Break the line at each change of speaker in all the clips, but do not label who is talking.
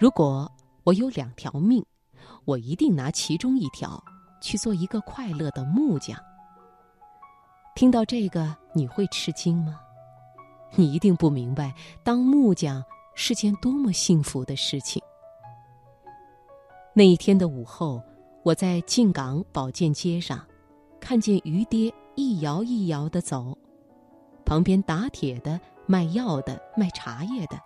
如果我有两条命，我一定拿其中一条去做一个快乐的木匠。听到这个，你会吃惊吗？你一定不明白，当木匠是件多么幸福的事情。那一天的午后，我在靖港保健街上，看见于爹一摇一摇的走，旁边打铁的、卖药的、卖茶叶的，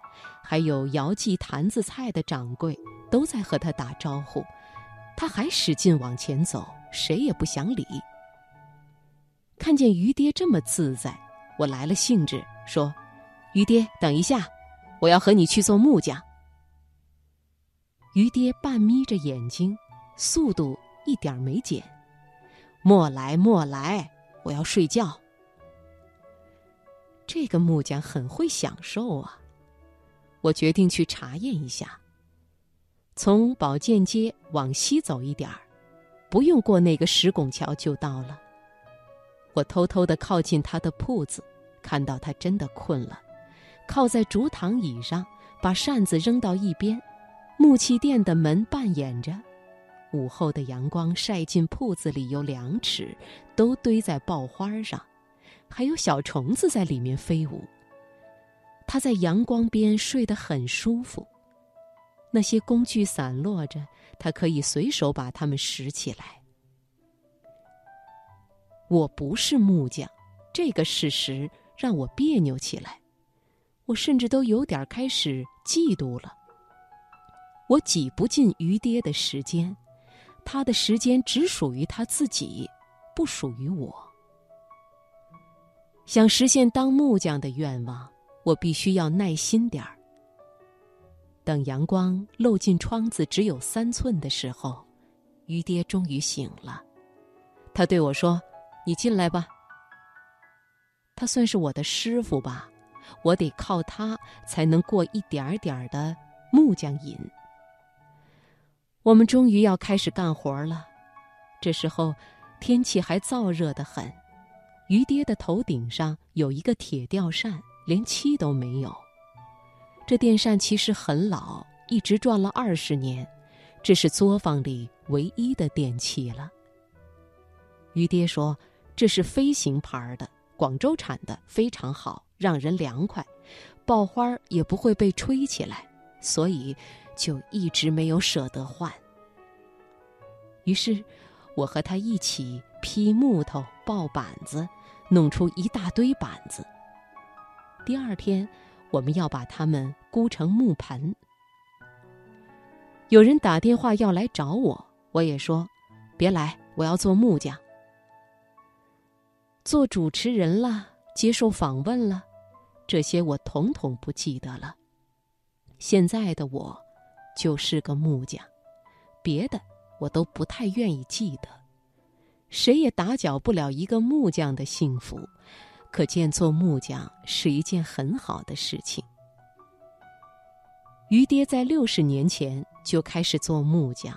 还有摇记坛子菜的掌柜，都在和他打招呼。他还使劲往前走，谁也不想理。看见于爹这么自在，我来了兴致，说：“于爹，等一下，我要和你去做木匠。”于爹半眯着眼睛，速度一点没减。莫来莫来，我要睡觉。这个木匠很会享受啊！我决定去查验一下。从保健街往西走一点儿，不用过那个石拱桥就到了。我偷偷的靠近他的铺子，看到他真的困了，靠在竹躺椅上，把扇子扔到一边。木器店的门半掩着，午后的阳光晒进铺子里有两尺，都堆在爆花上，还有小虫子在里面飞舞。他在阳光边睡得很舒服，那些工具散落着，他可以随手把它们拾起来。我不是木匠，这个事实让我别扭起来，我甚至都有点开始嫉妒了。我挤不进于爹的时间，他的时间只属于他自己，不属于我。想实现当木匠的愿望，我必须要耐心点儿。等阳光漏进窗子只有三寸的时候，于爹终于醒了，他对我说。你进来吧。他算是我的师傅吧，我得靠他才能过一点儿点儿的木匠瘾。我们终于要开始干活了，这时候天气还燥热的很。于爹的头顶上有一个铁吊扇，连漆都没有。这电扇其实很老，一直转了二十年，这是作坊里唯一的电器了。于爹说。这是飞行牌的，广州产的，非常好，让人凉快，爆花也不会被吹起来，所以就一直没有舍得换。于是，我和他一起劈木头、抱板子，弄出一大堆板子。第二天，我们要把它们箍成木盆。有人打电话要来找我，我也说：“别来，我要做木匠。”做主持人了，接受访问了，这些我统统不记得了。现在的我，就是个木匠，别的我都不太愿意记得。谁也打搅不了一个木匠的幸福，可见做木匠是一件很好的事情。于爹在六十年前就开始做木匠，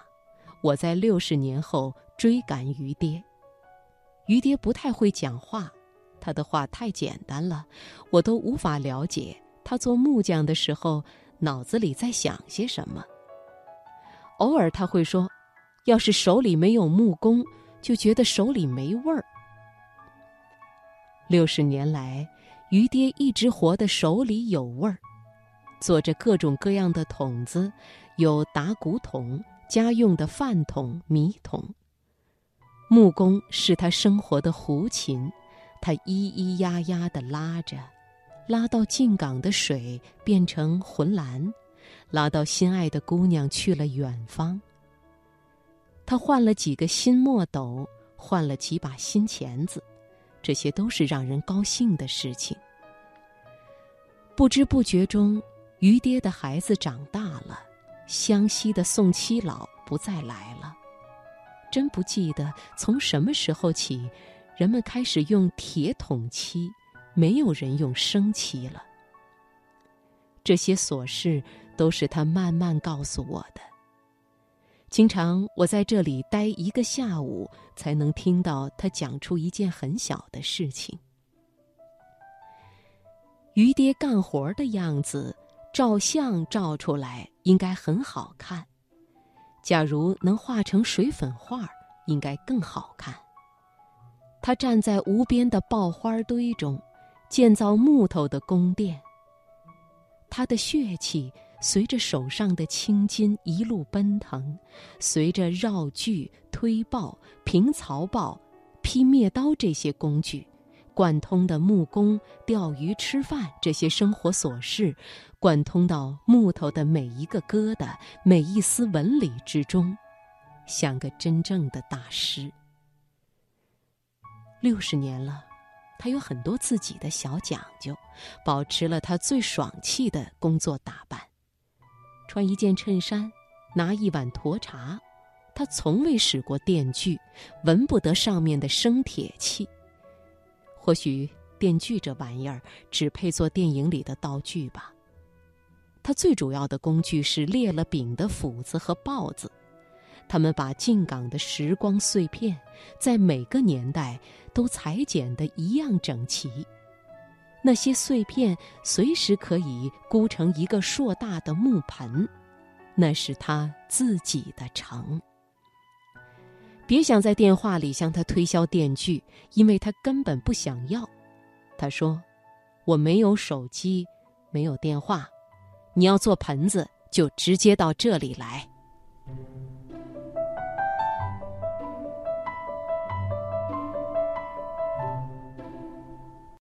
我在六十年后追赶于爹。于爹不太会讲话，他的话太简单了，我都无法了解他做木匠的时候脑子里在想些什么。偶尔他会说：“要是手里没有木工，就觉得手里没味儿。”六十年来，于爹一直活得手里有味儿，做着各种各样的桶子，有打谷桶、家用的饭桶、米桶。木工是他生活的胡琴，他咿咿呀呀地拉着，拉到进港的水变成浑蓝，拉到心爱的姑娘去了远方。他换了几个新墨斗，换了几把新钳子，这些都是让人高兴的事情。不知不觉中，于爹的孩子长大了，湘西的宋七老不再来了。真不记得从什么时候起，人们开始用铁桶漆，没有人用生漆了。这些琐事都是他慢慢告诉我的。经常我在这里待一个下午，才能听到他讲出一件很小的事情。于爹干活的样子，照相照出来应该很好看；假如能画成水粉画，应该更好看。他站在无边的爆花堆中，建造木头的宫殿。他的血气随着手上的青筋一路奔腾，随着绕锯、推刨、平槽刨、劈灭刀这些工具，贯通的木工、钓鱼、吃饭这些生活琐事，贯通到木头的每一个疙瘩、每一丝纹理之中，像个真正的大师。六十年了。他有很多自己的小讲究，保持了他最爽气的工作打扮。穿一件衬衫，拿一碗沱茶，他从未使过电锯，闻不得上面的生铁气。或许电锯这玩意儿只配做电影里的道具吧。他最主要的工具是裂了柄的斧子和刨子。他们把进港的时光碎片，在每个年代都裁剪得一样整齐。那些碎片随时可以箍成一个硕大的木盆，那是他自己的城。别想在电话里向他推销电锯，因为他根本不想要。他说：“我没有手机，没有电话，你要做盆子就直接到这里来。”